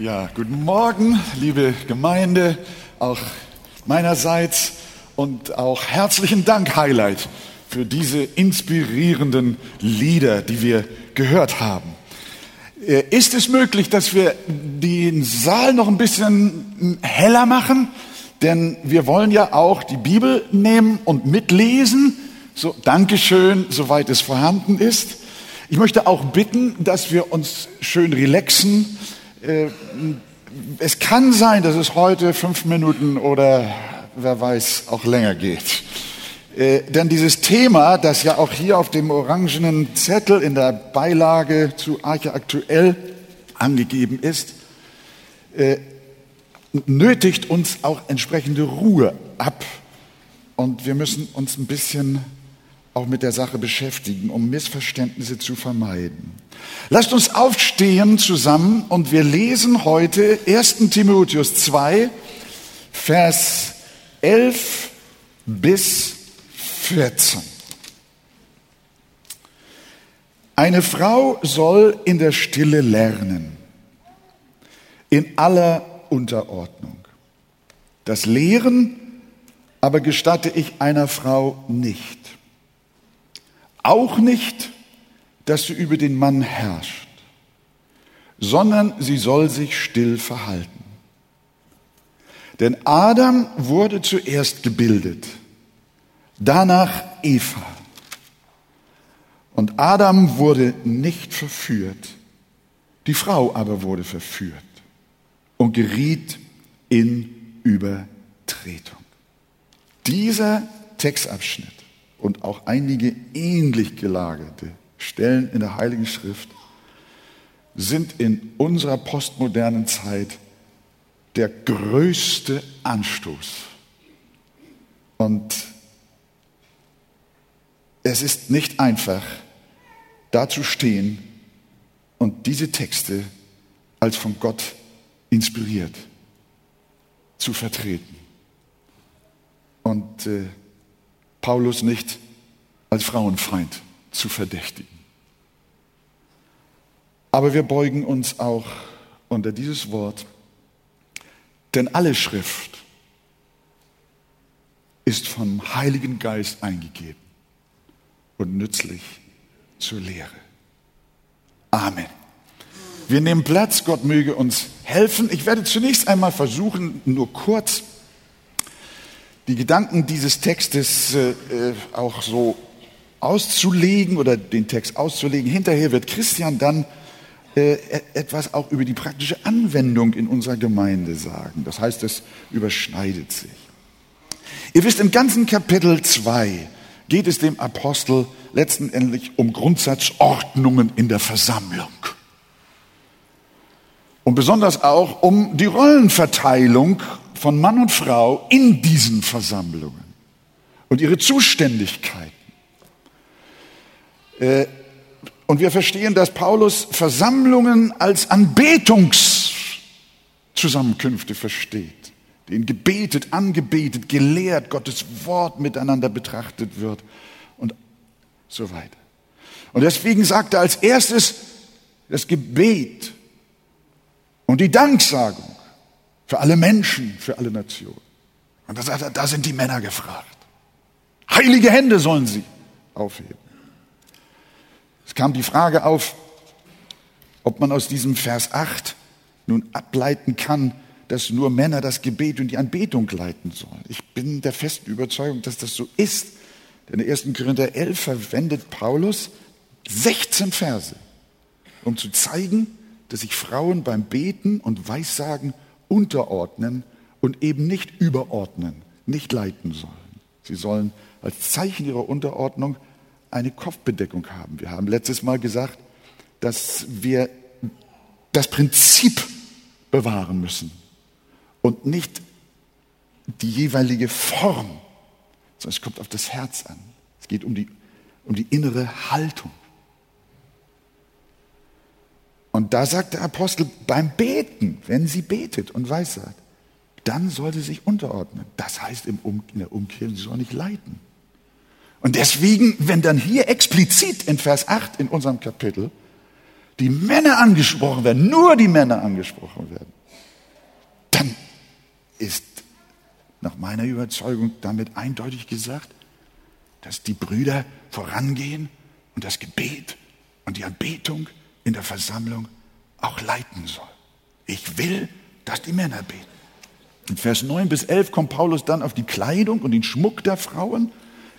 Ja, guten Morgen, liebe Gemeinde, auch meinerseits und auch herzlichen Dank, Highlight, für diese inspirierenden Lieder, die wir gehört haben. Äh, ist es möglich, dass wir den Saal noch ein bisschen heller machen? Denn wir wollen ja auch die Bibel nehmen und mitlesen. So, Dankeschön, soweit es vorhanden ist. Ich möchte auch bitten, dass wir uns schön relaxen. Äh, es kann sein, dass es heute fünf Minuten oder wer weiß auch länger geht. Äh, denn dieses Thema, das ja auch hier auf dem orangenen Zettel in der Beilage zu Arche aktuell angegeben ist, äh, nötigt uns auch entsprechende Ruhe ab. Und wir müssen uns ein bisschen auch mit der Sache beschäftigen, um Missverständnisse zu vermeiden. Lasst uns aufstehen zusammen und wir lesen heute 1 Timotheus 2, Vers 11 bis 14. Eine Frau soll in der Stille lernen, in aller Unterordnung. Das Lehren aber gestatte ich einer Frau nicht. Auch nicht, dass sie über den Mann herrscht, sondern sie soll sich still verhalten. Denn Adam wurde zuerst gebildet, danach Eva. Und Adam wurde nicht verführt, die Frau aber wurde verführt und geriet in Übertretung. Dieser Textabschnitt und auch einige ähnlich gelagerte Stellen in der Heiligen Schrift sind in unserer postmodernen Zeit der größte Anstoß. Und es ist nicht einfach, da zu stehen und diese Texte als von Gott inspiriert zu vertreten. Und äh, Paulus nicht als Frauenfeind zu verdächtigen. Aber wir beugen uns auch unter dieses Wort, denn alle Schrift ist vom Heiligen Geist eingegeben und nützlich zur Lehre. Amen. Wir nehmen Platz, Gott möge uns helfen. Ich werde zunächst einmal versuchen, nur kurz die Gedanken dieses Textes äh, äh, auch so auszulegen oder den Text auszulegen. Hinterher wird Christian dann äh, e-, etwas auch über die praktische Anwendung in unserer Gemeinde sagen. Das heißt, es überschneidet sich. Ihr wisst, im ganzen Kapitel 2 geht es dem Apostel letztendlich um Grundsatzordnungen in der Versammlung. Und besonders auch um die Rollenverteilung von Mann und Frau in diesen Versammlungen und ihre Zuständigkeiten. Äh, und wir verstehen, dass Paulus Versammlungen als Anbetungszusammenkünfte versteht, denen gebetet, angebetet, gelehrt, Gottes Wort miteinander betrachtet wird und so weiter. Und deswegen sagt er als erstes das Gebet und die Danksagung für alle Menschen, für alle Nationen. Und da sagt er, da sind die Männer gefragt. Heilige Hände sollen sie aufheben. Es kam die Frage auf, ob man aus diesem Vers 8 nun ableiten kann, dass nur Männer das Gebet und die Anbetung leiten sollen. Ich bin der festen Überzeugung, dass das so ist. Denn in 1. Korinther 11 verwendet Paulus 16 Verse, um zu zeigen, dass sich Frauen beim Beten und Weissagen unterordnen und eben nicht überordnen, nicht leiten sollen. Sie sollen als Zeichen ihrer Unterordnung eine Kopfbedeckung haben. Wir haben letztes Mal gesagt, dass wir das Prinzip bewahren müssen und nicht die jeweilige Form, sondern es kommt auf das Herz an. Es geht um die, um die innere Haltung. Und da sagt der Apostel, beim Beten, wenn sie betet und weissagt, dann soll sie sich unterordnen. Das heißt im um, in der Umkehr, sie soll nicht leiten. Und deswegen, wenn dann hier explizit in Vers 8 in unserem Kapitel die Männer angesprochen werden, nur die Männer angesprochen werden, dann ist nach meiner Überzeugung damit eindeutig gesagt, dass die Brüder vorangehen und das Gebet und die Anbetung in der Versammlung auch leiten soll. Ich will, dass die Männer beten. In Vers 9 bis 11 kommt Paulus dann auf die Kleidung und den Schmuck der Frauen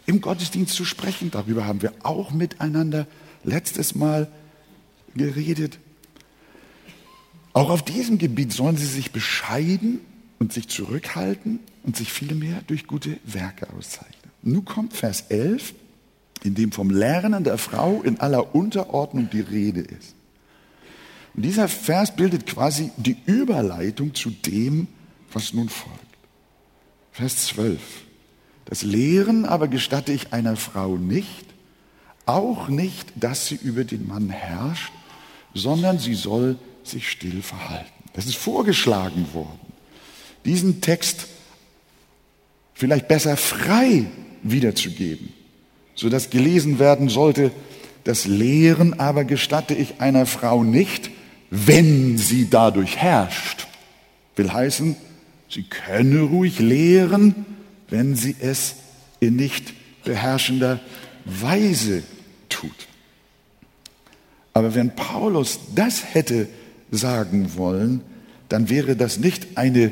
im Gottesdienst zu sprechen. Darüber haben wir auch miteinander letztes Mal geredet. Auch auf diesem Gebiet sollen sie sich bescheiden und sich zurückhalten und sich vielmehr durch gute Werke auszeichnen. Nun kommt Vers 11, in dem vom Lernen der Frau in aller Unterordnung die Rede ist. Und dieser Vers bildet quasi die Überleitung zu dem, was nun folgt. Vers 12. Das Lehren aber gestatte ich einer Frau nicht, auch nicht, dass sie über den Mann herrscht, sondern sie soll sich still verhalten. Das ist vorgeschlagen worden. Diesen Text vielleicht besser frei wiederzugeben, sodass gelesen werden sollte, das Lehren aber gestatte ich einer Frau nicht, wenn sie dadurch herrscht. Will heißen, sie könne ruhig lehren, wenn sie es in nicht beherrschender Weise tut. Aber wenn Paulus das hätte sagen wollen, dann wäre das nicht eine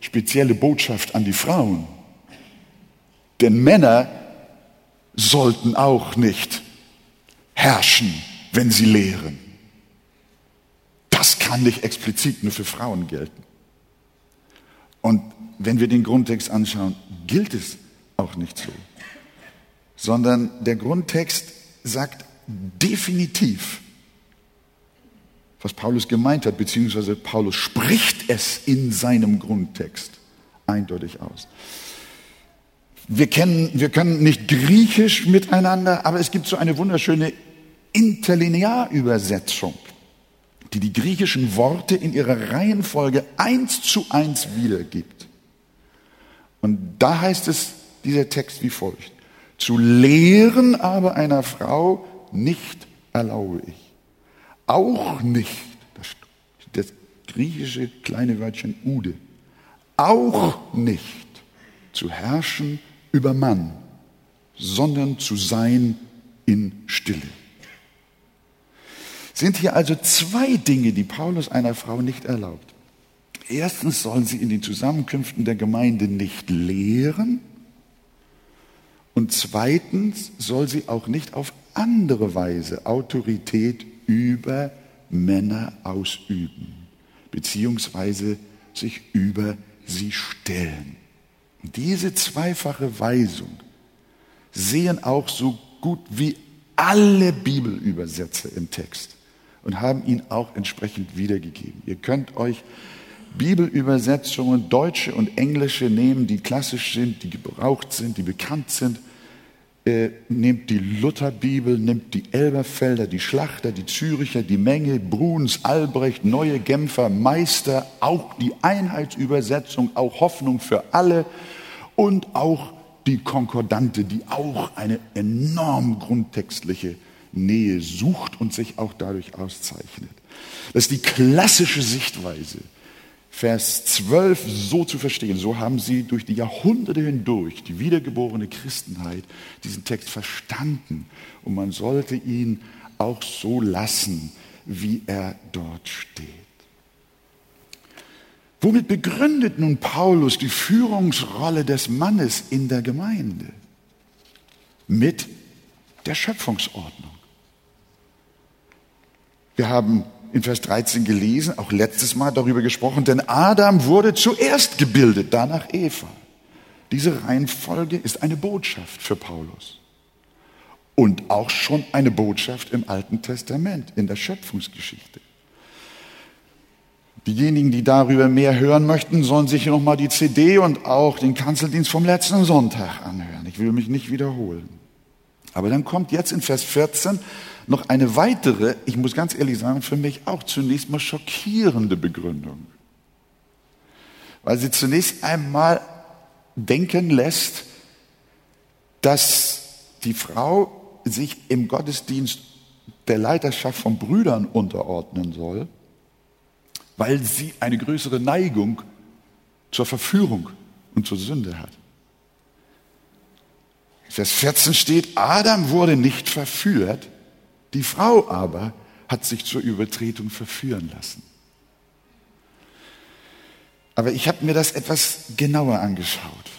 spezielle Botschaft an die Frauen. Denn Männer sollten auch nicht herrschen, wenn sie lehren. Kann nicht explizit nur für Frauen gelten. Und wenn wir den Grundtext anschauen, gilt es auch nicht so, sondern der Grundtext sagt definitiv, was Paulus gemeint hat, beziehungsweise Paulus spricht es in seinem Grundtext eindeutig aus. Wir, kennen, wir können nicht Griechisch miteinander, aber es gibt so eine wunderschöne Interlinearübersetzung, die die griechischen Worte in ihrer Reihenfolge eins zu eins wiedergibt. Und da heißt es, dieser Text wie folgt. Zu lehren aber einer Frau nicht erlaube ich. Auch nicht, das, griechische kleine Wörtchen Ude, auch nicht zu herrschen über Mann, sondern zu sein in Stille. Sind hier also zwei Dinge, die Paulus einer Frau nicht erlaubt. Erstens sollen sie in den Zusammenkünften der Gemeinde nicht lehren und zweitens soll sie auch nicht auf andere Weise Autorität über Männer ausüben, beziehungsweise sich über sie stellen. Diese zweifache Weisung sehen auch so gut wie alle Bibelübersetzer im Text und haben ihn auch entsprechend wiedergegeben. Ihr könnt euch Bibelübersetzungen, deutsche und englische nehmen, die klassisch sind, die gebraucht sind, die bekannt sind äh, nehmt die Lutherbibel, nimmt die Elberfelder, die Schlachter, die Züricher, die Menge, Bruns, Albrecht, Neue Genfer, Meister, auch die Einheitsübersetzung, auch Hoffnung für alle und auch die Konkordante, die auch eine enorm grundtextliche Nähe sucht und sich auch dadurch auszeichnet. Das ist die klassische Sichtweise Vers 12 so zu verstehen. So haben sie durch die Jahrhunderte hindurch, die wiedergeborene Christenheit, diesen Text verstanden. Und man sollte ihn auch so lassen, wie er dort steht. Womit begründet nun Paulus die Führungsrolle des Mannes in der Gemeinde? Mit der Schöpfungsordnung. Wir haben in Vers 13 gelesen, auch letztes Mal darüber gesprochen, denn Adam wurde zuerst gebildet, danach Eva. Diese Reihenfolge ist eine Botschaft für Paulus. Und auch schon eine Botschaft im Alten Testament, in der Schöpfungsgeschichte. Diejenigen, die darüber mehr hören möchten, sollen sich nochmal die CD und auch den Kanzeldienst vom letzten Sonntag anhören. Ich will mich nicht wiederholen. Aber dann kommt jetzt in Vers 14 noch eine weitere, ich muss ganz ehrlich sagen, für mich auch zunächst mal schockierende Begründung. Weil sie zunächst einmal denken lässt, dass die Frau sich im Gottesdienst der Leiterschaft von Brüdern unterordnen soll, weil sie eine größere Neigung zur Verführung und zur Sünde hat. Vers 14 steht, Adam wurde nicht verführt, die Frau aber hat sich zur Übertretung verführen lassen. Aber ich habe mir das etwas genauer angeschaut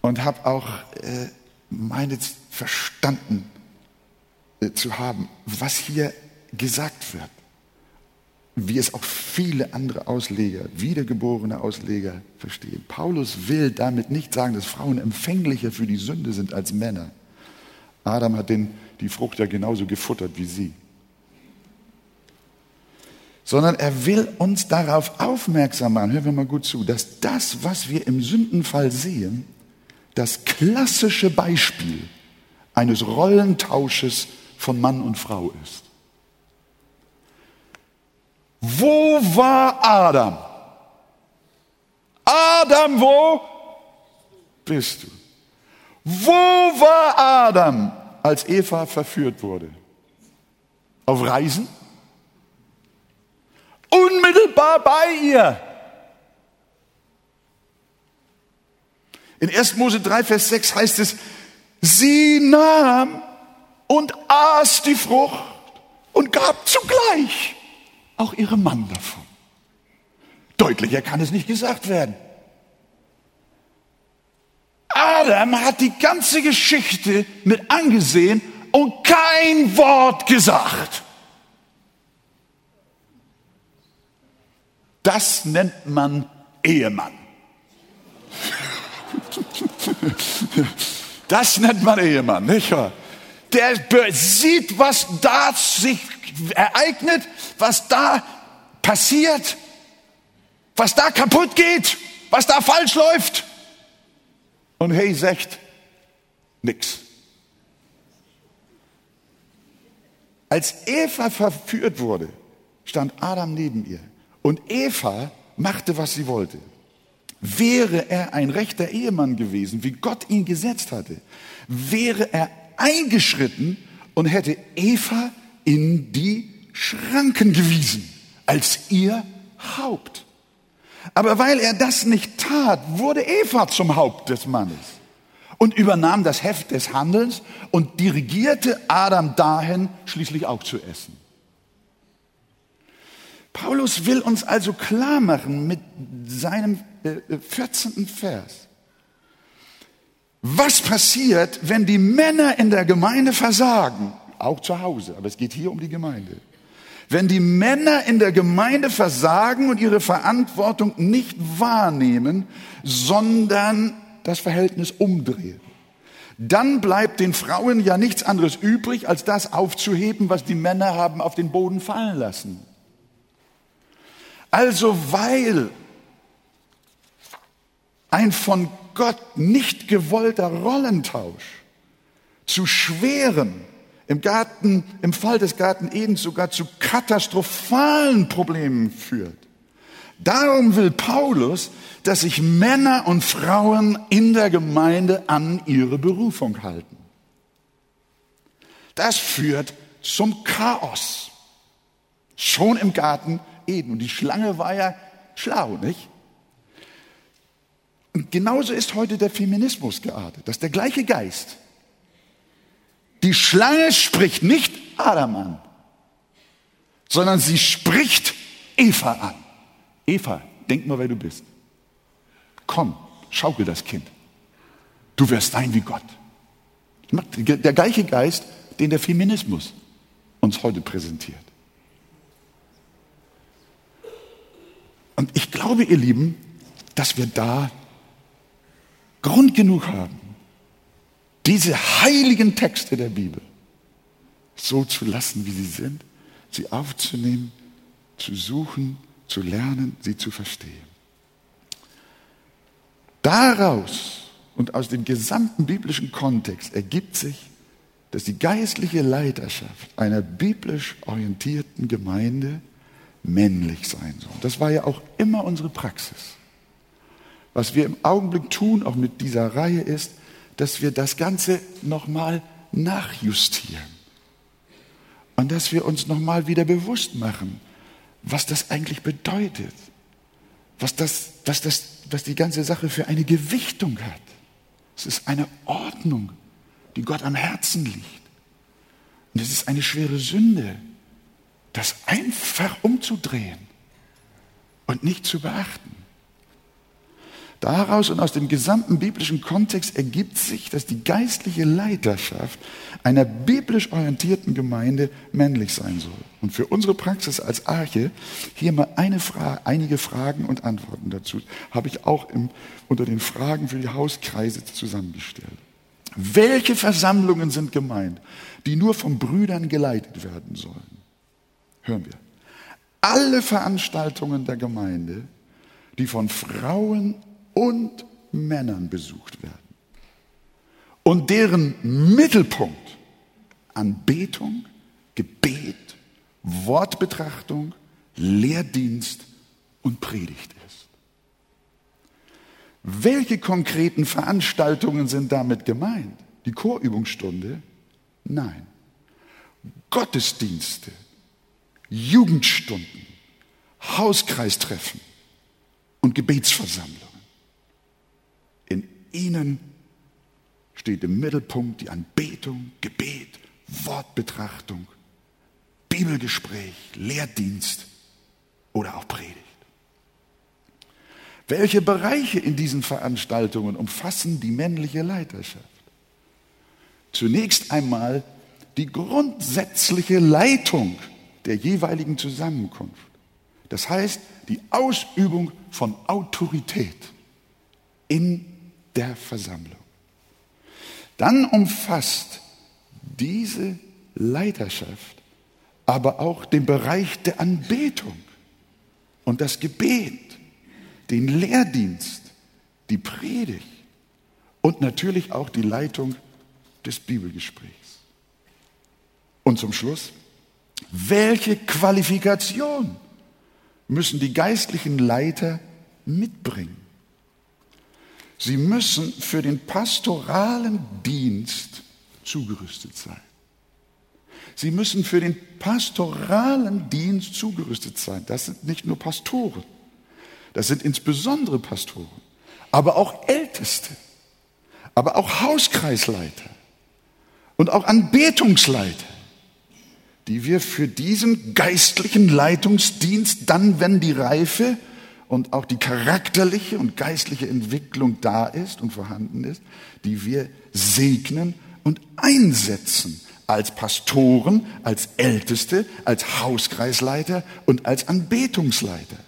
und habe auch äh, meine verstanden äh, zu haben, was hier gesagt wird wie es auch viele andere Ausleger, wiedergeborene Ausleger verstehen. Paulus will damit nicht sagen, dass Frauen empfänglicher für die Sünde sind als Männer. Adam hat den, die Frucht ja genauso gefuttert wie sie. Sondern er will uns darauf aufmerksam machen, hören wir mal gut zu, dass das, was wir im Sündenfall sehen, das klassische Beispiel eines Rollentausches von Mann und Frau ist. Wo war Adam? Adam, wo bist du? Wo war Adam, als Eva verführt wurde? Auf Reisen? Unmittelbar bei ihr. In 1. Mose 3, Vers 6 heißt es, sie nahm und aß die Frucht und gab zugleich auch ihrem Mann davon. Deutlicher kann es nicht gesagt werden. Adam hat die ganze Geschichte mit angesehen und kein Wort gesagt. Das nennt man Ehemann. Das nennt man Ehemann, nicht wahr? Der sieht, was da sich ereignet, was da passiert, was da kaputt geht, was da falsch läuft. Und hey, sagt nix. Als Eva verführt wurde, stand Adam neben ihr. Und Eva machte, was sie wollte. Wäre er ein rechter Ehemann gewesen, wie Gott ihn gesetzt hatte, wäre er eingeschritten und hätte Eva in die Schranken gewiesen als ihr Haupt. Aber weil er das nicht tat, wurde Eva zum Haupt des Mannes und übernahm das Heft des Handelns und dirigierte Adam dahin, schließlich auch zu essen. Paulus will uns also klar machen mit seinem 14. Äh, Vers, was passiert, wenn die Männer in der Gemeinde versagen auch zu Hause, aber es geht hier um die Gemeinde. Wenn die Männer in der Gemeinde versagen und ihre Verantwortung nicht wahrnehmen, sondern das Verhältnis umdrehen, dann bleibt den Frauen ja nichts anderes übrig, als das aufzuheben, was die Männer haben auf den Boden fallen lassen. Also weil ein von Gott nicht gewollter Rollentausch zu schweren im Garten, im Fall des Garten Eden sogar zu katastrophalen Problemen führt. Darum will Paulus, dass sich Männer und Frauen in der Gemeinde an ihre Berufung halten. Das führt zum Chaos. Schon im Garten Eden. Und die Schlange war ja schlau, nicht? Und genauso ist heute der Feminismus geartet. Das ist der gleiche Geist. Die Schlange spricht nicht Adam an, sondern sie spricht Eva an. Eva, denk mal, wer du bist. Komm, schaukel das Kind. Du wirst sein wie Gott. Der gleiche Geist, den der Feminismus uns heute präsentiert. Und ich glaube, ihr Lieben, dass wir da Grund genug haben, diese heiligen Texte der Bibel so zu lassen, wie sie sind, sie aufzunehmen, zu suchen, zu lernen, sie zu verstehen. Daraus und aus dem gesamten biblischen Kontext ergibt sich, dass die geistliche Leiterschaft einer biblisch orientierten Gemeinde männlich sein soll. Das war ja auch immer unsere Praxis. Was wir im Augenblick tun, auch mit dieser Reihe, ist, dass wir das Ganze nochmal nachjustieren. Und dass wir uns nochmal wieder bewusst machen, was das eigentlich bedeutet. was, das, was, das, was die ganze Sache für eine Gewichtung hat. Es ist eine Ordnung, die Gott am Herzen liegt. Und es ist eine schwere Sünde, das einfach umzudrehen und nicht zu beachten. Daraus und aus dem gesamten biblischen Kontext ergibt sich, dass die geistliche Leiterschaft einer biblisch orientierten Gemeinde männlich sein soll. Und für unsere Praxis als Arche hier mal eine Frage, einige Fragen und Antworten dazu habe ich auch im, unter den Fragen für die Hauskreise zusammengestellt. Welche Versammlungen sind gemeint, die nur von Brüdern geleitet werden sollen? Hören wir. Alle Veranstaltungen der Gemeinde, die von Frauen und Männern besucht werden und deren Mittelpunkt Anbetung, Gebet, Wortbetrachtung, Lehrdienst und Predigt ist. Welche konkreten Veranstaltungen sind damit gemeint? Die Chorübungsstunde? Nein. Gottesdienste, Jugendstunden, Hauskreistreffen und Gebetsversammlungen. Ihnen steht im Mittelpunkt die Anbetung, Gebet, Wortbetrachtung, Bibelgespräch, Lehrdienst oder auch Predigt. Welche Bereiche in diesen Veranstaltungen umfassen die männliche Leiterschaft? Zunächst einmal die grundsätzliche Leitung der jeweiligen Zusammenkunft. Das heißt, die Ausübung von Autorität in der Versammlung. Dann umfasst diese Leiterschaft aber auch den Bereich der Anbetung und das Gebet, den Lehrdienst, die Predigt und natürlich auch die Leitung des Bibelgesprächs. Und zum Schluss, welche Qualifikation müssen die geistlichen Leiter mitbringen? Sie müssen für den pastoralen Dienst zugerüstet sein. Sie müssen für den pastoralen Dienst zugerüstet sein. Das sind nicht nur Pastoren, das sind insbesondere Pastoren, aber auch Älteste, aber auch Hauskreisleiter und auch Anbetungsleiter, die wir für diesen geistlichen Leitungsdienst dann, wenn die Reife und auch die charakterliche und geistliche Entwicklung da ist und vorhanden ist, die wir segnen und einsetzen als Pastoren, als Älteste, als Hauskreisleiter und als Anbetungsleiter.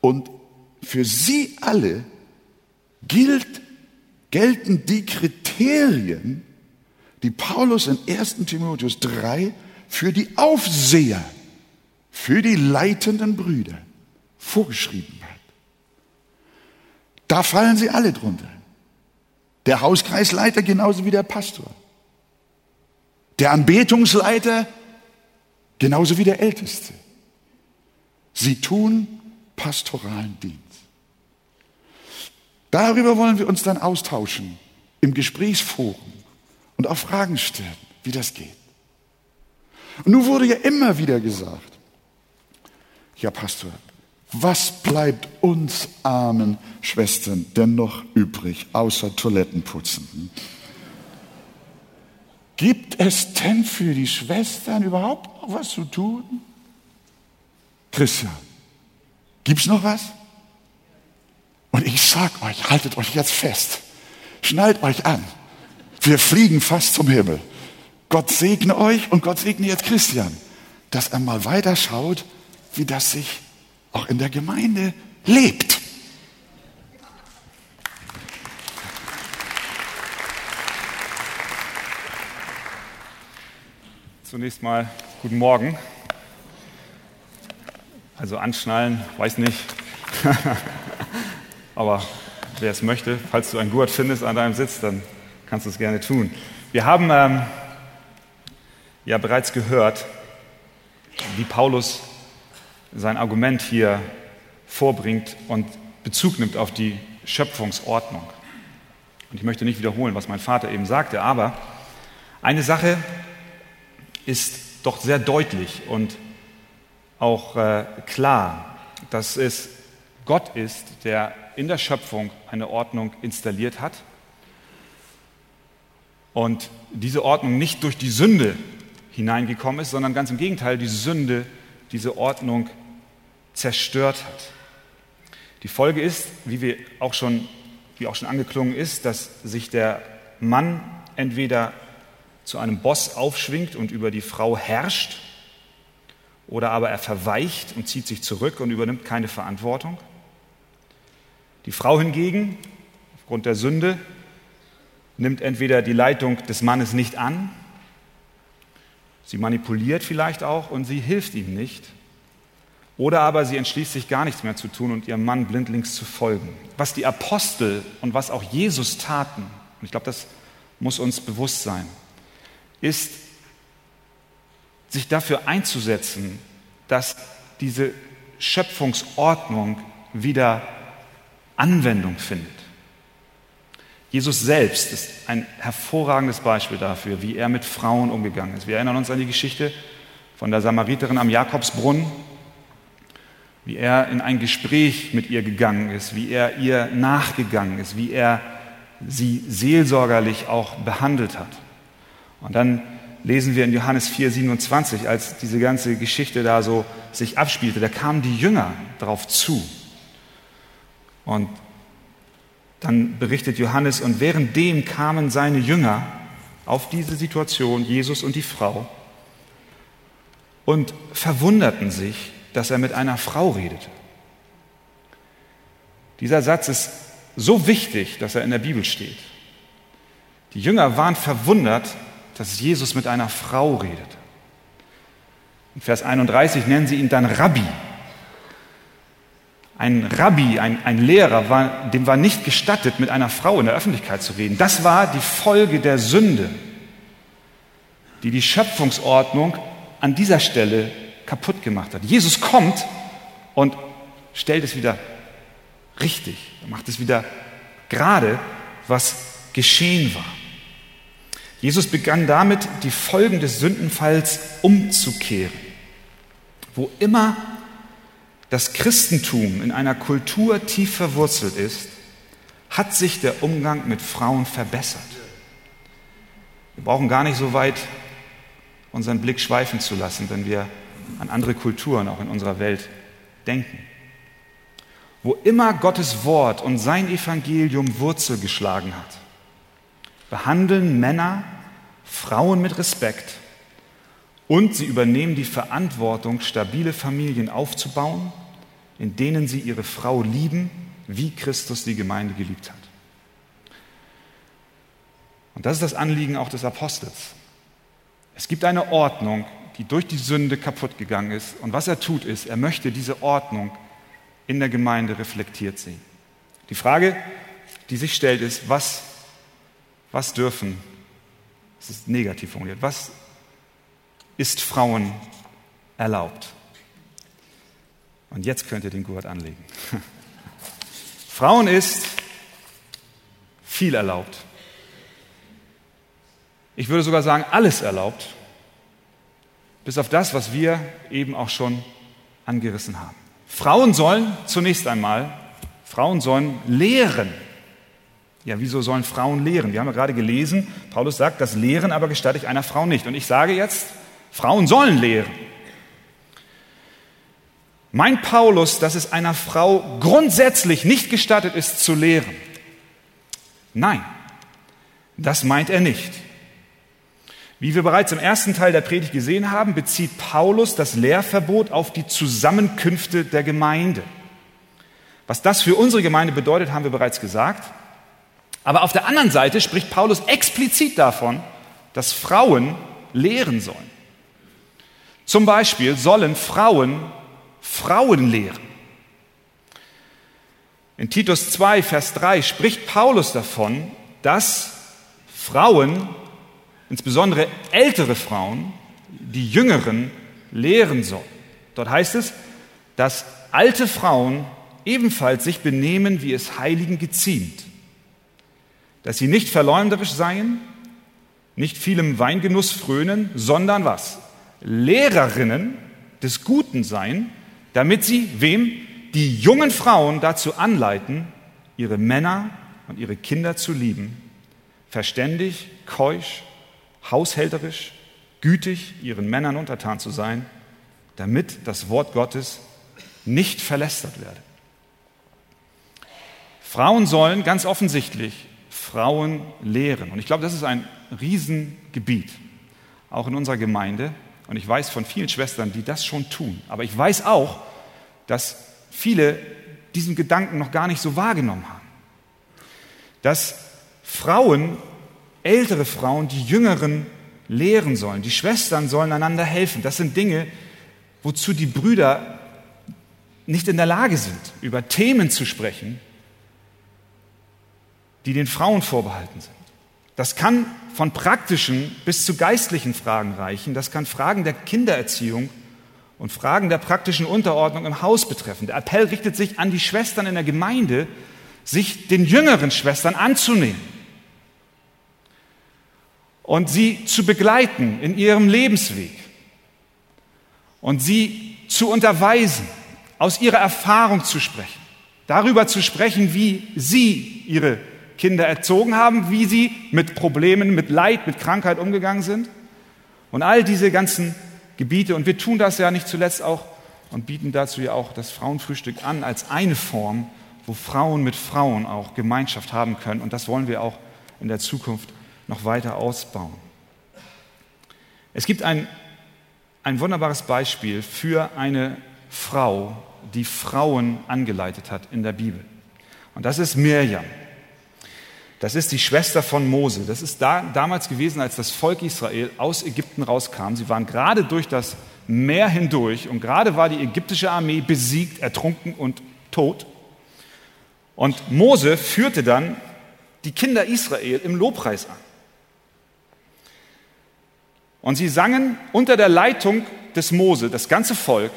Und für sie alle gilt, gelten die Kriterien, die Paulus in 1 Timotheus 3 für die Aufseher, für die leitenden Brüder vorgeschrieben hat. Da fallen sie alle drunter. Der Hauskreisleiter genauso wie der Pastor. Der Anbetungsleiter genauso wie der Älteste. Sie tun pastoralen Dienst. Darüber wollen wir uns dann austauschen im Gesprächsforum und auch Fragen stellen, wie das geht. Und nun wurde ja immer wieder gesagt, ja Pastor, was bleibt uns armen Schwestern denn noch übrig, außer Toilettenputzen? Gibt es denn für die Schwestern überhaupt noch was zu tun? Christian, gibt's noch was? Und ich sag euch, haltet euch jetzt fest. Schnallt euch an. Wir fliegen fast zum Himmel. Gott segne euch und Gott segne jetzt Christian, dass er mal weiter schaut, wie das sich auch in der Gemeinde lebt. Zunächst mal guten Morgen. Also anschnallen, weiß nicht. Aber wer es möchte, falls du ein Gurt findest an deinem Sitz, dann kannst du es gerne tun. Wir haben ähm, ja bereits gehört, wie Paulus sein Argument hier vorbringt und Bezug nimmt auf die Schöpfungsordnung. Und ich möchte nicht wiederholen, was mein Vater eben sagte, aber eine Sache ist doch sehr deutlich und auch äh, klar. Das ist Gott ist, der in der Schöpfung eine Ordnung installiert hat und diese Ordnung nicht durch die Sünde hineingekommen ist, sondern ganz im Gegenteil, die Sünde diese Ordnung zerstört hat. Die Folge ist, wie, wir auch schon, wie auch schon angeklungen ist, dass sich der Mann entweder zu einem Boss aufschwingt und über die Frau herrscht, oder aber er verweicht und zieht sich zurück und übernimmt keine Verantwortung. Die Frau hingegen, aufgrund der Sünde, nimmt entweder die Leitung des Mannes nicht an, sie manipuliert vielleicht auch und sie hilft ihm nicht, oder aber sie entschließt sich gar nichts mehr zu tun und ihrem Mann blindlings zu folgen. Was die Apostel und was auch Jesus taten, und ich glaube, das muss uns bewusst sein, ist, sich dafür einzusetzen, dass diese Schöpfungsordnung wieder Anwendung findet. Jesus selbst ist ein hervorragendes Beispiel dafür, wie er mit Frauen umgegangen ist. Wir erinnern uns an die Geschichte von der Samariterin am Jakobsbrunnen, wie er in ein Gespräch mit ihr gegangen ist, wie er ihr nachgegangen ist, wie er sie seelsorgerlich auch behandelt hat. Und dann lesen wir in Johannes 4, 27, als diese ganze Geschichte da so sich abspielte, da kamen die Jünger darauf zu. Und dann berichtet Johannes, und währenddem kamen seine Jünger auf diese Situation, Jesus und die Frau, und verwunderten sich, dass er mit einer Frau redete. Dieser Satz ist so wichtig, dass er in der Bibel steht. Die Jünger waren verwundert, dass Jesus mit einer Frau redet. In Vers 31 nennen sie ihn dann Rabbi. Ein Rabbi, ein, ein Lehrer, war, dem war nicht gestattet, mit einer Frau in der Öffentlichkeit zu reden. Das war die Folge der Sünde, die die Schöpfungsordnung an dieser Stelle kaputt gemacht hat. Jesus kommt und stellt es wieder richtig, macht es wieder gerade, was geschehen war. Jesus begann damit, die Folgen des Sündenfalls umzukehren. Wo immer das Christentum in einer Kultur tief verwurzelt ist, hat sich der Umgang mit Frauen verbessert. Wir brauchen gar nicht so weit unseren Blick schweifen zu lassen, wenn wir an andere Kulturen auch in unserer Welt denken. Wo immer Gottes Wort und sein Evangelium Wurzel geschlagen hat, behandeln Männer Frauen mit Respekt und sie übernehmen die Verantwortung, stabile Familien aufzubauen, in denen sie ihre Frau lieben, wie Christus die Gemeinde geliebt hat. Und das ist das Anliegen auch des Apostels. Es gibt eine Ordnung, die durch die Sünde kaputt gegangen ist. Und was er tut, ist, er möchte diese Ordnung in der Gemeinde reflektiert sehen. Die Frage, die sich stellt, ist, was, was dürfen das ist negativ formuliert. Was ist Frauen erlaubt? Und jetzt könnt ihr den Gurt anlegen. Frauen ist viel erlaubt. Ich würde sogar sagen, alles erlaubt, bis auf das, was wir eben auch schon angerissen haben. Frauen sollen zunächst einmal, Frauen sollen lehren. Ja, wieso sollen Frauen lehren? Wir haben ja gerade gelesen, Paulus sagt, das Lehren aber gestatte ich einer Frau nicht. Und ich sage jetzt, Frauen sollen lehren. Meint Paulus, dass es einer Frau grundsätzlich nicht gestattet ist zu lehren? Nein, das meint er nicht. Wie wir bereits im ersten Teil der Predigt gesehen haben, bezieht Paulus das Lehrverbot auf die Zusammenkünfte der Gemeinde. Was das für unsere Gemeinde bedeutet, haben wir bereits gesagt. Aber auf der anderen Seite spricht Paulus explizit davon, dass Frauen lehren sollen. Zum Beispiel sollen Frauen Frauen lehren. In Titus 2, Vers 3 spricht Paulus davon, dass Frauen, insbesondere ältere Frauen, die Jüngeren lehren sollen. Dort heißt es, dass alte Frauen ebenfalls sich benehmen, wie es Heiligen geziemt dass sie nicht verleumderisch seien, nicht vielem Weingenuss frönen, sondern was? Lehrerinnen des Guten seien, damit sie wem? die jungen Frauen dazu anleiten, ihre Männer und ihre Kinder zu lieben, verständig, keusch, haushälterisch, gütig ihren Männern untertan zu sein, damit das Wort Gottes nicht verlästert werde. Frauen sollen ganz offensichtlich Frauen lehren. Und ich glaube, das ist ein Riesengebiet, auch in unserer Gemeinde. Und ich weiß von vielen Schwestern, die das schon tun. Aber ich weiß auch, dass viele diesen Gedanken noch gar nicht so wahrgenommen haben. Dass Frauen, ältere Frauen, die Jüngeren lehren sollen. Die Schwestern sollen einander helfen. Das sind Dinge, wozu die Brüder nicht in der Lage sind, über Themen zu sprechen, die den Frauen vorbehalten sind. Das kann von praktischen bis zu geistlichen Fragen reichen. Das kann Fragen der Kindererziehung und Fragen der praktischen Unterordnung im Haus betreffen. Der Appell richtet sich an die Schwestern in der Gemeinde, sich den jüngeren Schwestern anzunehmen und sie zu begleiten in ihrem Lebensweg und sie zu unterweisen, aus ihrer Erfahrung zu sprechen, darüber zu sprechen, wie sie ihre Kinder erzogen haben, wie sie mit Problemen, mit Leid, mit Krankheit umgegangen sind. Und all diese ganzen Gebiete. Und wir tun das ja nicht zuletzt auch und bieten dazu ja auch das Frauenfrühstück an als eine Form, wo Frauen mit Frauen auch Gemeinschaft haben können. Und das wollen wir auch in der Zukunft noch weiter ausbauen. Es gibt ein, ein wunderbares Beispiel für eine Frau, die Frauen angeleitet hat in der Bibel. Und das ist Mirjam. Das ist die Schwester von Mose. Das ist da, damals gewesen, als das Volk Israel aus Ägypten rauskam. Sie waren gerade durch das Meer hindurch und gerade war die ägyptische Armee besiegt, ertrunken und tot. Und Mose führte dann die Kinder Israel im Lobpreis an. Und sie sangen unter der Leitung des Mose, das ganze Volk,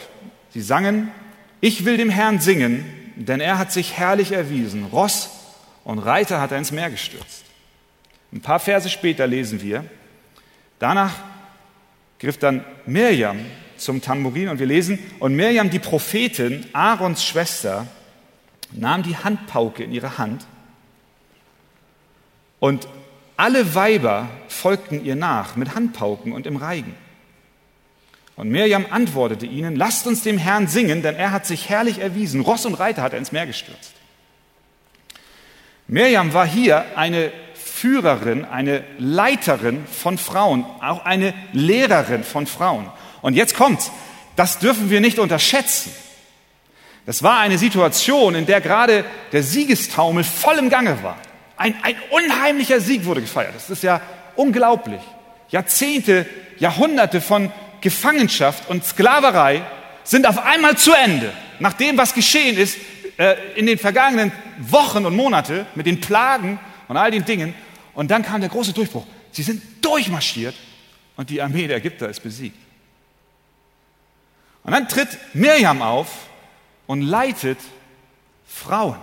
sie sangen, ich will dem Herrn singen, denn er hat sich herrlich erwiesen. Ross und Reiter hat er ins Meer gestürzt. Ein paar Verse später lesen wir, danach griff dann Mirjam zum Tambourin und wir lesen, und Mirjam, die Prophetin, Aarons Schwester, nahm die Handpauke in ihre Hand und alle Weiber folgten ihr nach mit Handpauken und im Reigen. Und Mirjam antwortete ihnen, lasst uns dem Herrn singen, denn er hat sich herrlich erwiesen. Ross und Reiter hat er ins Meer gestürzt. Mirjam war hier eine Führerin, eine Leiterin von Frauen, auch eine Lehrerin von Frauen. Und jetzt kommt's. Das dürfen wir nicht unterschätzen. Das war eine Situation, in der gerade der Siegestaumel voll im Gange war. Ein, ein unheimlicher Sieg wurde gefeiert. Das ist ja unglaublich. Jahrzehnte, Jahrhunderte von Gefangenschaft und Sklaverei sind auf einmal zu Ende. Nach dem, was geschehen ist, äh, in den vergangenen Wochen und Monate mit den Plagen und all den Dingen. Und dann kam der große Durchbruch. Sie sind durchmarschiert und die Armee der Ägypter ist besiegt. Und dann tritt Mirjam auf und leitet Frauen.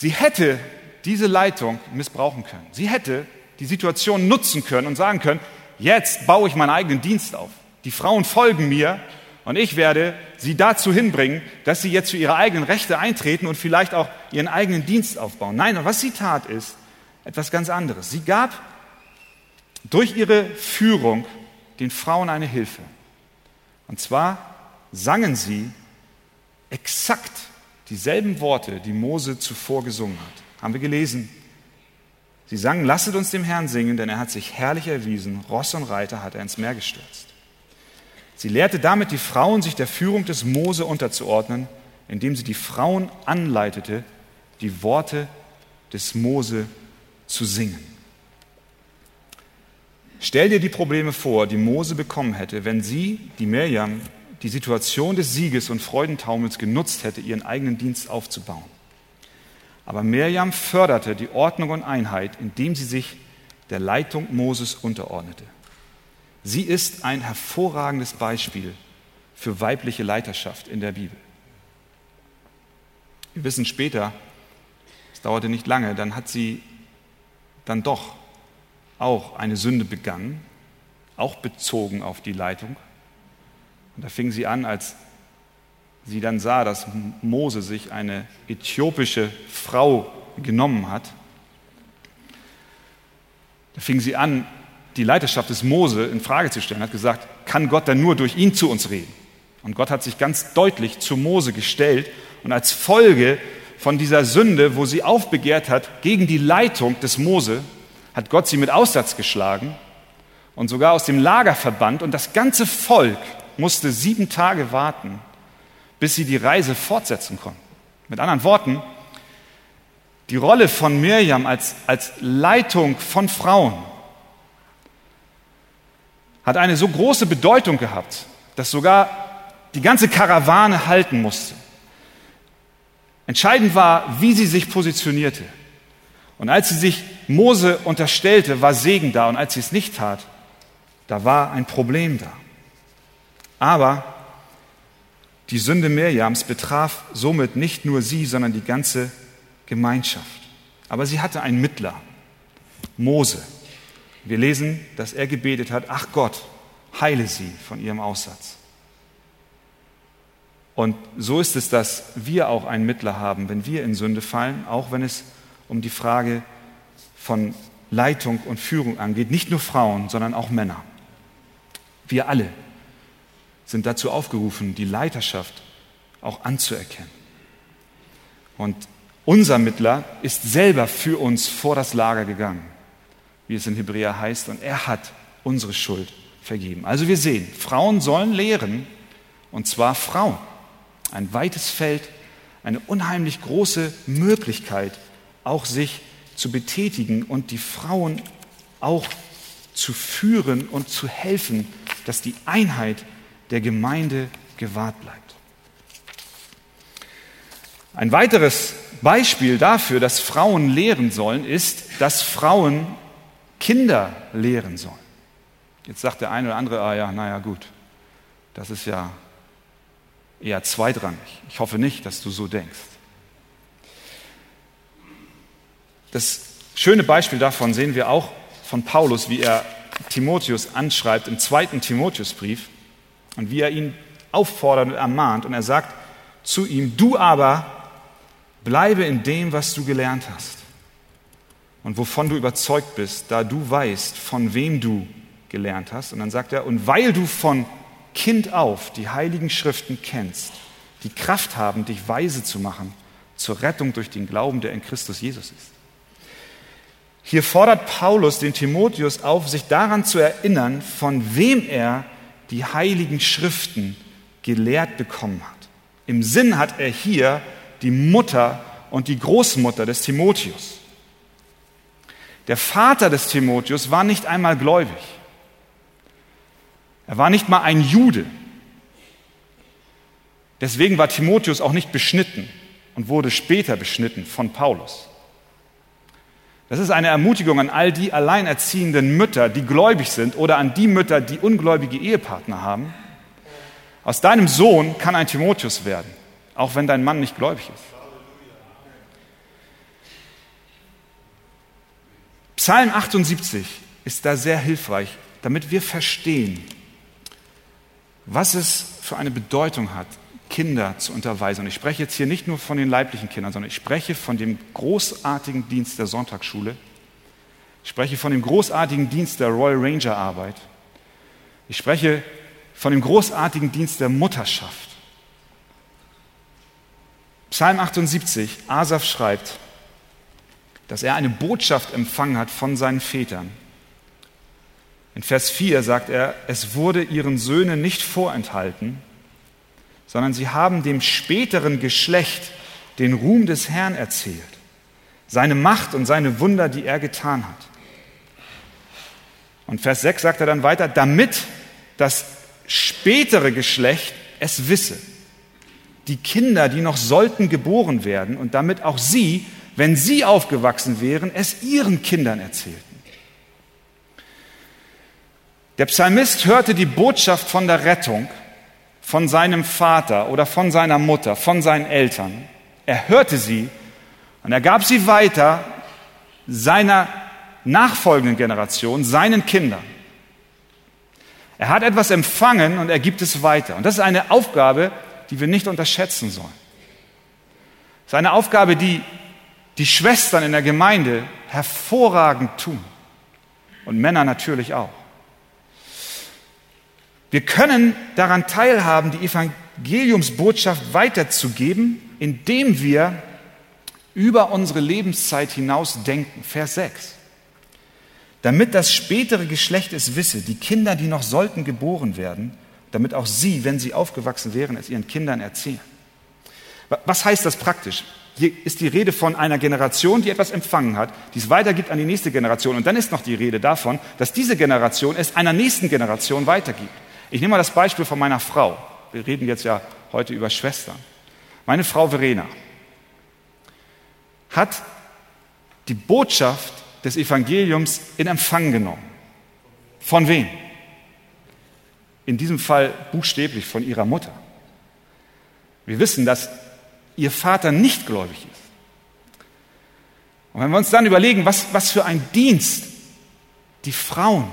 Sie hätte diese Leitung missbrauchen können. Sie hätte die Situation nutzen können und sagen können, jetzt baue ich meinen eigenen Dienst auf. Die Frauen folgen mir und ich werde sie dazu hinbringen, dass sie jetzt für ihre eigenen Rechte eintreten und vielleicht auch ihren eigenen Dienst aufbauen. Nein, was sie tat, ist etwas ganz anderes. Sie gab durch ihre Führung den Frauen eine Hilfe. Und zwar sangen sie exakt dieselben Worte, die Mose zuvor gesungen hat. Haben wir gelesen. Sie sangen, lasset uns dem Herrn singen, denn er hat sich herrlich erwiesen. Ross und Reiter hat er ins Meer gestürzt. Sie lehrte damit die Frauen, sich der Führung des Mose unterzuordnen, indem sie die Frauen anleitete, die Worte des Mose zu singen. Stell dir die Probleme vor, die Mose bekommen hätte, wenn sie, die Mirjam, die Situation des Sieges und Freudentaumels genutzt hätte, ihren eigenen Dienst aufzubauen. Aber Mirjam förderte die Ordnung und Einheit, indem sie sich der Leitung Moses unterordnete. Sie ist ein hervorragendes Beispiel für weibliche Leiterschaft in der Bibel. Wir wissen später, es dauerte nicht lange, dann hat sie dann doch auch eine Sünde begangen, auch bezogen auf die Leitung. Und da fing sie an, als sie dann sah, dass Mose sich eine äthiopische Frau genommen hat, da fing sie an, die Leiterschaft des Mose in Frage zu stellen, hat gesagt, kann Gott denn nur durch ihn zu uns reden? Und Gott hat sich ganz deutlich zu Mose gestellt und als Folge von dieser Sünde, wo sie aufbegehrt hat gegen die Leitung des Mose, hat Gott sie mit Aussatz geschlagen und sogar aus dem Lager verbannt und das ganze Volk musste sieben Tage warten, bis sie die Reise fortsetzen konnten. Mit anderen Worten, die Rolle von Mirjam als, als Leitung von Frauen hat eine so große Bedeutung gehabt, dass sogar die ganze Karawane halten musste. Entscheidend war, wie sie sich positionierte. Und als sie sich Mose unterstellte, war Segen da. Und als sie es nicht tat, da war ein Problem da. Aber die Sünde Mirjams betraf somit nicht nur sie, sondern die ganze Gemeinschaft. Aber sie hatte einen Mittler, Mose. Wir lesen, dass er gebetet hat, ach Gott, heile sie von ihrem Aussatz. Und so ist es, dass wir auch einen Mittler haben, wenn wir in Sünde fallen, auch wenn es um die Frage von Leitung und Führung angeht. Nicht nur Frauen, sondern auch Männer. Wir alle sind dazu aufgerufen, die Leiterschaft auch anzuerkennen. Und unser Mittler ist selber für uns vor das Lager gegangen, wie es in Hebräer heißt, und er hat unsere Schuld vergeben. Also wir sehen, Frauen sollen lehren, und zwar Frauen. Ein weites Feld, eine unheimlich große Möglichkeit, auch sich zu betätigen und die Frauen auch zu führen und zu helfen, dass die Einheit der Gemeinde gewahrt bleibt. Ein weiteres Beispiel dafür, dass Frauen lehren sollen, ist, dass Frauen Kinder lehren sollen. Jetzt sagt der eine oder andere, ah ja, naja gut, das ist ja eher zweitrangig. Ich hoffe nicht, dass du so denkst. Das schöne Beispiel davon sehen wir auch von Paulus, wie er Timotheus anschreibt im zweiten Timotheusbrief und wie er ihn auffordert und ermahnt. Und er sagt zu ihm, du aber bleibe in dem, was du gelernt hast und wovon du überzeugt bist, da du weißt, von wem du gelernt hast. Und dann sagt er, und weil du von Kind auf die heiligen Schriften kennst, die Kraft haben, dich weise zu machen zur Rettung durch den Glauben, der in Christus Jesus ist. Hier fordert Paulus den Timotheus auf, sich daran zu erinnern, von wem er die heiligen Schriften gelehrt bekommen hat. Im Sinn hat er hier die Mutter und die Großmutter des Timotheus. Der Vater des Timotheus war nicht einmal gläubig. Er war nicht mal ein Jude. Deswegen war Timotheus auch nicht beschnitten und wurde später beschnitten von Paulus. Das ist eine Ermutigung an all die alleinerziehenden Mütter, die gläubig sind oder an die Mütter, die ungläubige Ehepartner haben. Aus deinem Sohn kann ein Timotheus werden, auch wenn dein Mann nicht gläubig ist. Psalm 78 ist da sehr hilfreich, damit wir verstehen, was es für eine Bedeutung hat, Kinder zu unterweisen. Und ich spreche jetzt hier nicht nur von den leiblichen Kindern, sondern ich spreche von dem großartigen Dienst der Sonntagsschule. Ich spreche von dem großartigen Dienst der Royal Ranger Arbeit. Ich spreche von dem großartigen Dienst der Mutterschaft. Psalm 78, Asaf schreibt, dass er eine Botschaft empfangen hat von seinen Vätern. In Vers 4 sagt er, es wurde ihren Söhnen nicht vorenthalten, sondern sie haben dem späteren Geschlecht den Ruhm des Herrn erzählt, seine Macht und seine Wunder, die er getan hat. Und Vers 6 sagt er dann weiter, damit das spätere Geschlecht es wisse, die Kinder, die noch sollten geboren werden und damit auch sie, wenn sie aufgewachsen wären, es ihren Kindern erzählten. Der Psalmist hörte die Botschaft von der Rettung von seinem Vater oder von seiner Mutter, von seinen Eltern. Er hörte sie und er gab sie weiter seiner nachfolgenden Generation, seinen Kindern. Er hat etwas empfangen und er gibt es weiter. Und das ist eine Aufgabe, die wir nicht unterschätzen sollen. Es ist eine Aufgabe, die die Schwestern in der Gemeinde hervorragend tun und Männer natürlich auch. Wir können daran teilhaben, die Evangeliumsbotschaft weiterzugeben, indem wir über unsere Lebenszeit hinaus denken. Vers 6. Damit das spätere Geschlecht es wisse, die Kinder, die noch sollten geboren werden, damit auch sie, wenn sie aufgewachsen wären, es ihren Kindern erzählen. Was heißt das praktisch? Hier ist die Rede von einer Generation, die etwas empfangen hat, die es weitergibt an die nächste Generation. Und dann ist noch die Rede davon, dass diese Generation es einer nächsten Generation weitergibt. Ich nehme mal das Beispiel von meiner Frau. Wir reden jetzt ja heute über Schwestern. Meine Frau Verena hat die Botschaft des Evangeliums in Empfang genommen. Von wem? In diesem Fall buchstäblich von ihrer Mutter. Wir wissen, dass ihr Vater nicht gläubig ist. Und wenn wir uns dann überlegen, was, was für ein Dienst die Frauen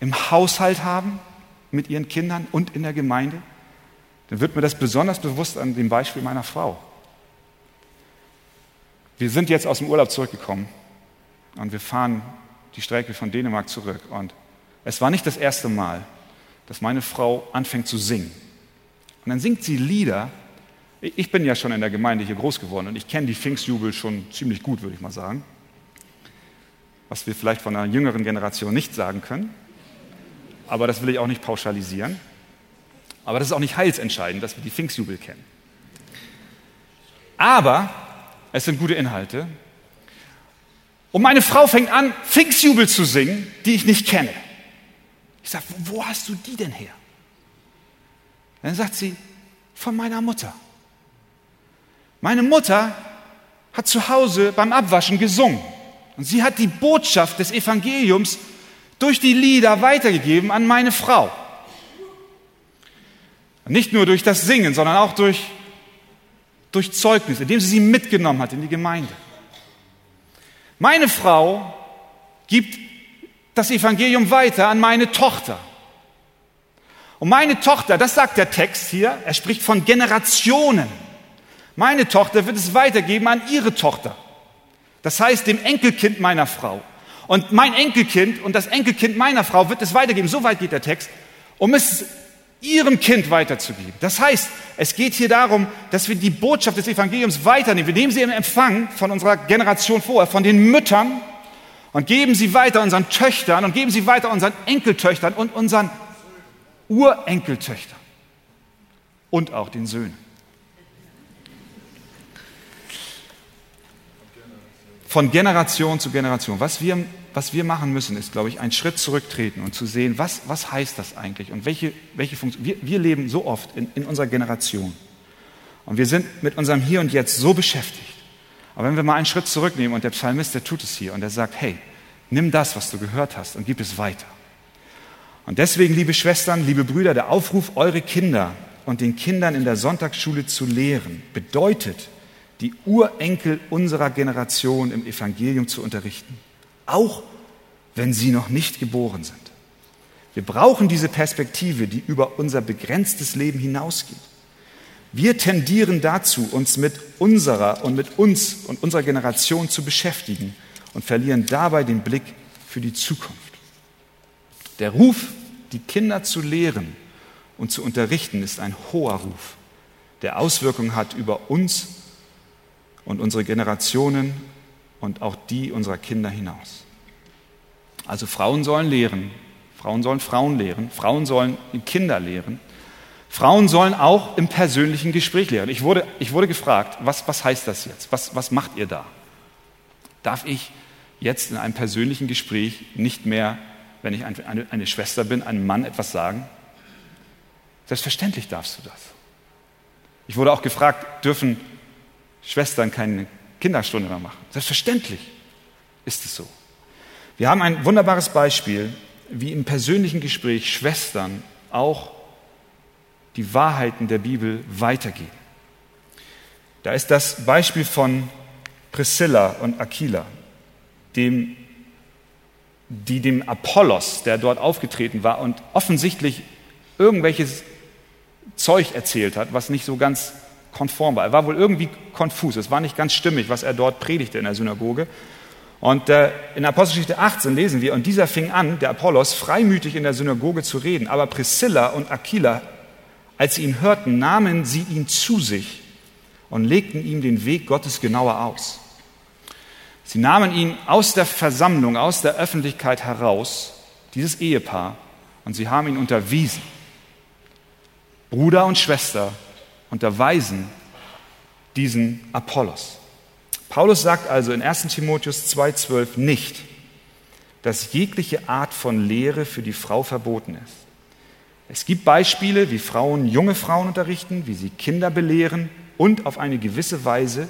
im Haushalt haben mit ihren Kindern und in der Gemeinde, dann wird mir das besonders bewusst an dem Beispiel meiner Frau. Wir sind jetzt aus dem Urlaub zurückgekommen und wir fahren die Strecke von Dänemark zurück. Und es war nicht das erste Mal, dass meine Frau anfängt zu singen. Und dann singt sie Lieder. Ich bin ja schon in der Gemeinde hier groß geworden und ich kenne die Pfingstjubel schon ziemlich gut, würde ich mal sagen. Was wir vielleicht von einer jüngeren Generation nicht sagen können. Aber das will ich auch nicht pauschalisieren. Aber das ist auch nicht heilsentscheidend, dass wir die Pfingstjubel kennen. Aber es sind gute Inhalte. Und meine Frau fängt an, Pfingstjubel zu singen, die ich nicht kenne. Ich sage, wo hast du die denn her? Dann sagt sie, von meiner Mutter. Meine Mutter hat zu Hause beim Abwaschen gesungen. Und sie hat die Botschaft des Evangeliums durch die Lieder weitergegeben an meine Frau. Nicht nur durch das Singen, sondern auch durch durch Zeugnis, indem sie sie mitgenommen hat in die Gemeinde. Meine Frau gibt das Evangelium weiter an meine Tochter. Und meine Tochter, das sagt der Text hier, er spricht von Generationen. Meine Tochter wird es weitergeben an ihre Tochter. Das heißt dem Enkelkind meiner Frau. Und mein Enkelkind und das Enkelkind meiner Frau wird es weitergeben. So weit geht der Text, um es ihrem Kind weiterzugeben. Das heißt, es geht hier darum, dass wir die Botschaft des Evangeliums weiternehmen. Wir nehmen sie im Empfang von unserer Generation vorher, von den Müttern und geben sie weiter unseren Töchtern und geben sie weiter unseren Enkeltöchtern und unseren Urenkeltöchtern und auch den Söhnen. Von Generation zu Generation. Was wir was wir machen müssen, ist, glaube ich, einen Schritt zurücktreten und zu sehen, was, was heißt das eigentlich und welche, welche Funktion. Wir, wir leben so oft in, in unserer Generation und wir sind mit unserem Hier und Jetzt so beschäftigt. Aber wenn wir mal einen Schritt zurücknehmen und der Psalmist, der tut es hier und er sagt, hey, nimm das, was du gehört hast und gib es weiter. Und deswegen, liebe Schwestern, liebe Brüder, der Aufruf, eure Kinder und den Kindern in der Sonntagsschule zu lehren, bedeutet, die Urenkel unserer Generation im Evangelium zu unterrichten auch wenn sie noch nicht geboren sind. Wir brauchen diese Perspektive, die über unser begrenztes Leben hinausgeht. Wir tendieren dazu, uns mit unserer und mit uns und unserer Generation zu beschäftigen und verlieren dabei den Blick für die Zukunft. Der Ruf, die Kinder zu lehren und zu unterrichten, ist ein hoher Ruf, der Auswirkungen hat über uns und unsere Generationen und auch die unserer Kinder hinaus. Also Frauen sollen lehren, Frauen sollen Frauen lehren, Frauen sollen Kinder lehren, Frauen sollen auch im persönlichen Gespräch lehren. Ich wurde, ich wurde gefragt, was, was heißt das jetzt? Was, was macht ihr da? Darf ich jetzt in einem persönlichen Gespräch nicht mehr, wenn ich eine, eine Schwester bin, einem Mann etwas sagen? Selbstverständlich darfst du das. Ich wurde auch gefragt, dürfen Schwestern keine Kinderstunde mehr machen. Selbstverständlich ist es so. Wir haben ein wunderbares Beispiel, wie im persönlichen Gespräch Schwestern auch die Wahrheiten der Bibel weitergeben. Da ist das Beispiel von Priscilla und Aquila, dem, die dem Apollos, der dort aufgetreten war und offensichtlich irgendwelches Zeug erzählt hat, was nicht so ganz konform war. Er war wohl irgendwie konfus. Es war nicht ganz stimmig, was er dort predigte in der Synagoge. Und äh, in Apostelgeschichte 18 lesen wir, und dieser fing an, der Apollos, freimütig in der Synagoge zu reden. Aber Priscilla und Aquila, als sie ihn hörten, nahmen sie ihn zu sich und legten ihm den Weg Gottes genauer aus. Sie nahmen ihn aus der Versammlung, aus der Öffentlichkeit heraus, dieses Ehepaar, und sie haben ihn unterwiesen. Bruder und Schwester unterweisen diesen Apollos. Paulus sagt also in 1 Timotheus 2.12 nicht, dass jegliche Art von Lehre für die Frau verboten ist. Es gibt Beispiele, wie Frauen junge Frauen unterrichten, wie sie Kinder belehren und auf eine gewisse Weise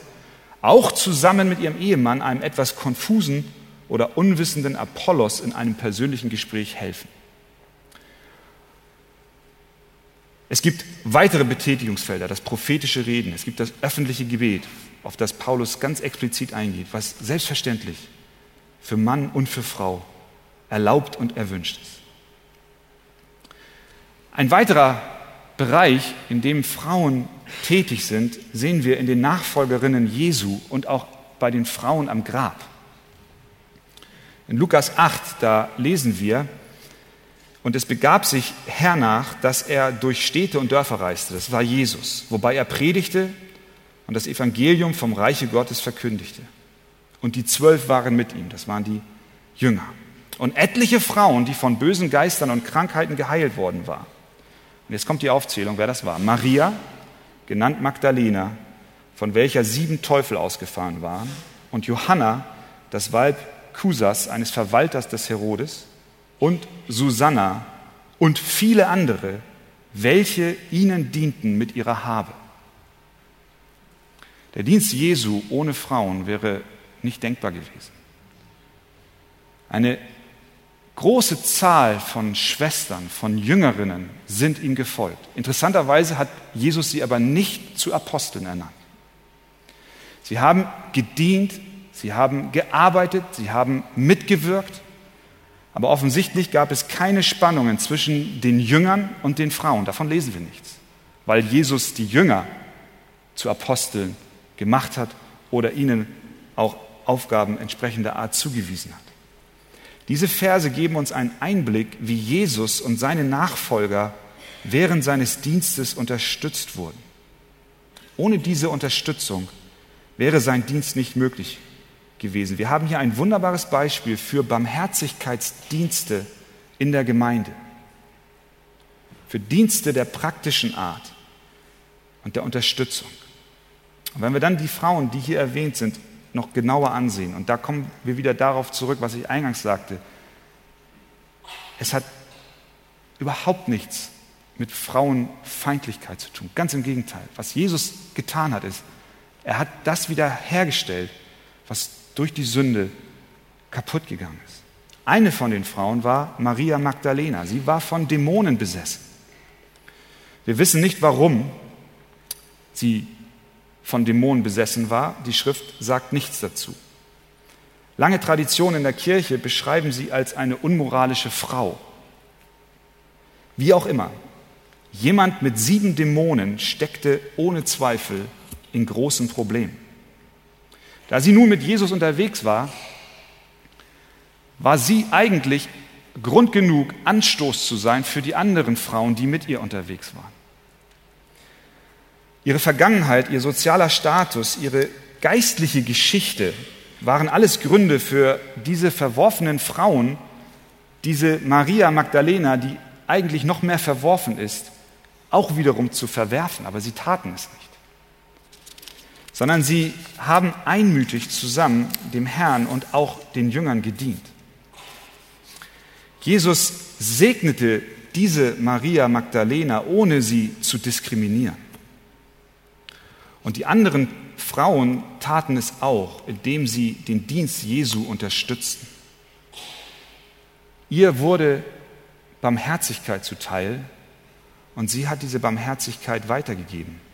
auch zusammen mit ihrem Ehemann einem etwas konfusen oder unwissenden Apollos in einem persönlichen Gespräch helfen. Es gibt weitere Betätigungsfelder, das prophetische Reden, es gibt das öffentliche Gebet, auf das Paulus ganz explizit eingeht, was selbstverständlich für Mann und für Frau erlaubt und erwünscht ist. Ein weiterer Bereich, in dem Frauen tätig sind, sehen wir in den Nachfolgerinnen Jesu und auch bei den Frauen am Grab. In Lukas 8, da lesen wir, und es begab sich hernach, dass er durch Städte und Dörfer reiste. Das war Jesus, wobei er predigte und das Evangelium vom Reiche Gottes verkündigte. Und die zwölf waren mit ihm, das waren die Jünger. Und etliche Frauen, die von bösen Geistern und Krankheiten geheilt worden waren. Und jetzt kommt die Aufzählung, wer das war. Maria, genannt Magdalena, von welcher sieben Teufel ausgefahren waren. Und Johanna, das Weib Kusas, eines Verwalters des Herodes. Und Susanna und viele andere, welche ihnen dienten mit ihrer Habe. Der Dienst Jesu ohne Frauen wäre nicht denkbar gewesen. Eine große Zahl von Schwestern, von Jüngerinnen sind ihm gefolgt. Interessanterweise hat Jesus sie aber nicht zu Aposteln ernannt. Sie haben gedient, sie haben gearbeitet, sie haben mitgewirkt, aber offensichtlich gab es keine Spannungen zwischen den Jüngern und den Frauen. Davon lesen wir nichts, weil Jesus die Jünger zu Aposteln gemacht hat oder ihnen auch Aufgaben entsprechender Art zugewiesen hat. Diese Verse geben uns einen Einblick, wie Jesus und seine Nachfolger während seines Dienstes unterstützt wurden. Ohne diese Unterstützung wäre sein Dienst nicht möglich gewesen. Wir haben hier ein wunderbares Beispiel für Barmherzigkeitsdienste in der Gemeinde, für Dienste der praktischen Art und der Unterstützung. Und wenn wir dann die Frauen, die hier erwähnt sind, noch genauer ansehen, und da kommen wir wieder darauf zurück, was ich eingangs sagte, es hat überhaupt nichts mit Frauenfeindlichkeit zu tun. Ganz im Gegenteil. Was Jesus getan hat, ist, er hat das wieder hergestellt, was durch die Sünde kaputt gegangen ist. Eine von den Frauen war Maria Magdalena. Sie war von Dämonen besessen. Wir wissen nicht, warum sie von Dämonen besessen war. Die Schrift sagt nichts dazu. Lange Traditionen in der Kirche beschreiben sie als eine unmoralische Frau. Wie auch immer, jemand mit sieben Dämonen steckte ohne Zweifel in großen Problemen. Da sie nun mit Jesus unterwegs war, war sie eigentlich Grund genug, Anstoß zu sein für die anderen Frauen, die mit ihr unterwegs waren. Ihre Vergangenheit, ihr sozialer Status, ihre geistliche Geschichte waren alles Gründe für diese verworfenen Frauen, diese Maria Magdalena, die eigentlich noch mehr verworfen ist, auch wiederum zu verwerfen. Aber sie taten es nicht. Sondern sie haben einmütig zusammen dem Herrn und auch den Jüngern gedient. Jesus segnete diese Maria Magdalena, ohne sie zu diskriminieren. Und die anderen Frauen taten es auch, indem sie den Dienst Jesu unterstützten. Ihr wurde Barmherzigkeit zuteil und sie hat diese Barmherzigkeit weitergegeben.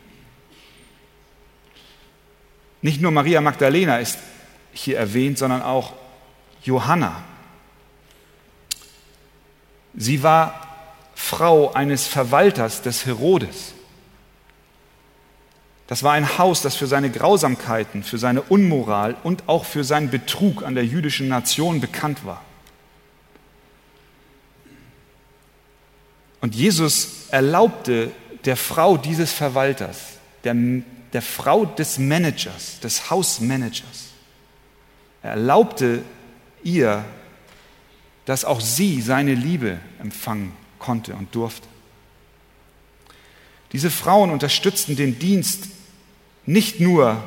Nicht nur Maria Magdalena ist hier erwähnt, sondern auch Johanna. Sie war Frau eines Verwalters des Herodes. Das war ein Haus, das für seine Grausamkeiten, für seine Unmoral und auch für seinen Betrug an der jüdischen Nation bekannt war. Und Jesus erlaubte der Frau dieses Verwalters, der, der Frau des Managers, des Hausmanagers, er erlaubte ihr, dass auch sie seine Liebe empfangen konnte und durfte. Diese Frauen unterstützten den Dienst nicht nur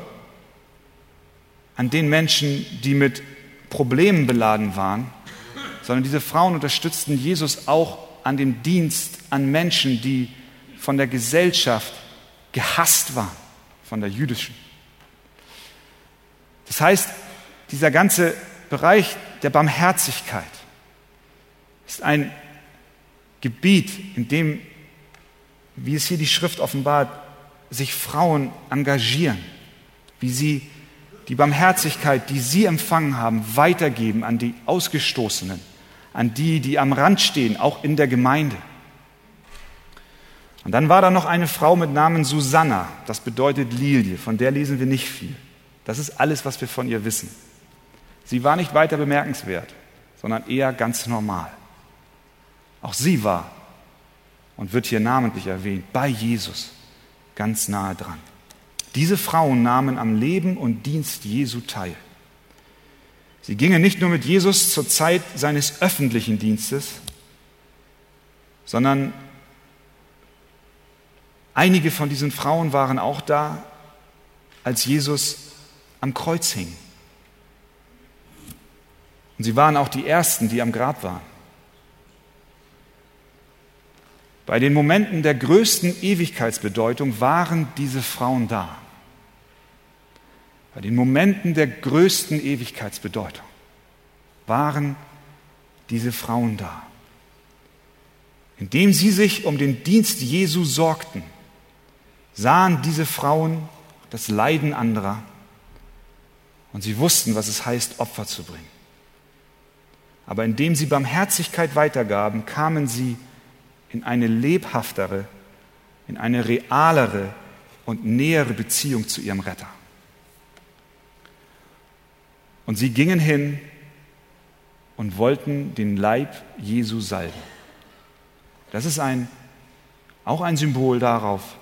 an den Menschen, die mit Problemen beladen waren, sondern diese Frauen unterstützten Jesus auch an dem Dienst an Menschen, die von der Gesellschaft gehasst waren, von der jüdischen. Das heißt, dieser ganze Bereich der Barmherzigkeit ist ein Gebiet, in dem, wie es hier die Schrift offenbart, sich Frauen engagieren, wie sie die Barmherzigkeit, die sie empfangen haben, weitergeben an die Ausgestoßenen, an die, die am Rand stehen, auch in der Gemeinde. Und dann war da noch eine Frau mit Namen Susanna, das bedeutet Lilie, von der lesen wir nicht viel. Das ist alles, was wir von ihr wissen. Sie war nicht weiter bemerkenswert, sondern eher ganz normal. Auch sie war und wird hier namentlich erwähnt, bei Jesus ganz nahe dran. Diese Frauen nahmen am Leben und Dienst Jesu teil. Sie gingen nicht nur mit Jesus zur Zeit seines öffentlichen Dienstes, sondern einige von diesen Frauen waren auch da, als Jesus am Kreuz hing. Und sie waren auch die Ersten, die am Grab waren. Bei den Momenten der größten Ewigkeitsbedeutung waren diese Frauen da. Bei den Momenten der größten Ewigkeitsbedeutung waren diese Frauen da. Indem sie sich um den Dienst Jesu sorgten, sahen diese Frauen das Leiden anderer und sie wussten, was es heißt, Opfer zu bringen. Aber indem sie Barmherzigkeit weitergaben, kamen sie in eine lebhaftere, in eine realere und nähere Beziehung zu ihrem Retter. Und sie gingen hin und wollten den Leib Jesu salben. Das ist ein, auch ein Symbol darauf,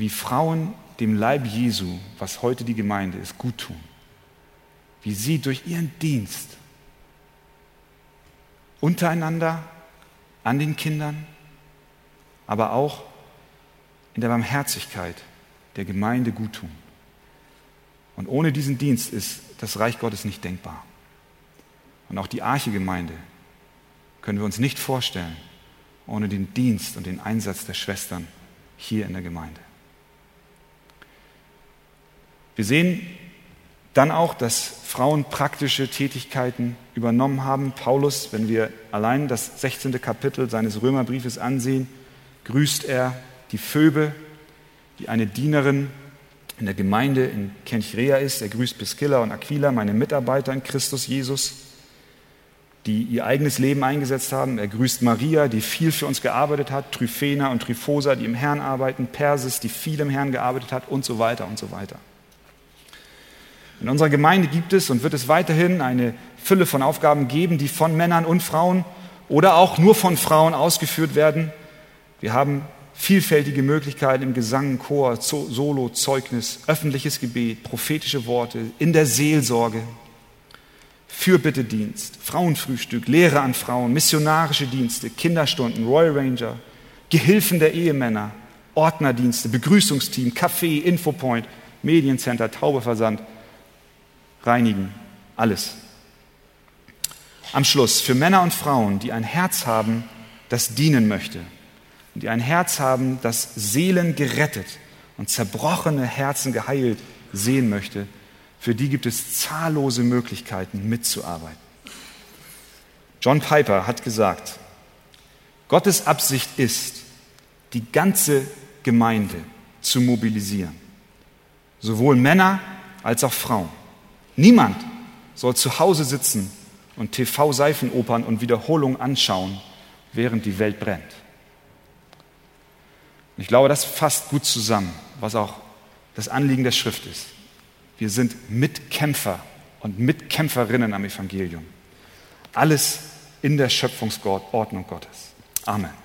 wie Frauen dem Leib Jesu, was heute die Gemeinde ist, gut tun. Wie sie durch ihren Dienst untereinander, an den Kindern, aber auch in der Barmherzigkeit der Gemeinde gut tun. Und ohne diesen Dienst ist das Reich Gottes nicht denkbar. Und auch die Arche-Gemeinde können wir uns nicht vorstellen ohne den Dienst und den Einsatz der Schwestern hier in der Gemeinde. Wir sehen dann auch, dass Frauen praktische Tätigkeiten übernommen haben. Paulus, wenn wir allein das 16. Kapitel seines Römerbriefes ansehen, grüßt er die Phoebe, die eine Dienerin in der Gemeinde in Kenchrea ist. Er grüßt Priscilla und Aquila, meine Mitarbeiter in Christus Jesus, die ihr eigenes Leben eingesetzt haben. Er grüßt Maria, die viel für uns gearbeitet hat, Tryphena und Tryphosa, die im Herrn arbeiten, Persis, die viel im Herrn gearbeitet hat und so weiter und so weiter. In unserer Gemeinde gibt es und wird es weiterhin eine Fülle von Aufgaben geben, die von Männern und Frauen oder auch nur von Frauen ausgeführt werden. Wir haben vielfältige Möglichkeiten im Gesang, Chor, Solo, Zeugnis, öffentliches Gebet, prophetische Worte, in der Seelsorge, Fürbittedienst, Frauenfrühstück, Lehre an Frauen, missionarische Dienste, Kinderstunden, Royal Ranger, Gehilfen der Ehemänner, Ordnerdienste, Begrüßungsteam, Café, Infopoint, Mediencenter, Taubeversand, reinigen, alles. Am Schluss, für Männer und Frauen, die ein Herz haben, das dienen möchte, und die ein Herz haben, das Seelen gerettet und zerbrochene Herzen geheilt sehen möchte, für die gibt es zahllose Möglichkeiten mitzuarbeiten. John Piper hat gesagt, Gottes Absicht ist, die ganze Gemeinde zu mobilisieren, sowohl Männer als auch Frauen. Niemand soll zu Hause sitzen und TV-Seifenopern und Wiederholungen anschauen, während die Welt brennt. Und ich glaube, das fasst gut zusammen, was auch das Anliegen der Schrift ist. Wir sind Mitkämpfer und Mitkämpferinnen am Evangelium. Alles in der Schöpfungsordnung Gottes. Amen.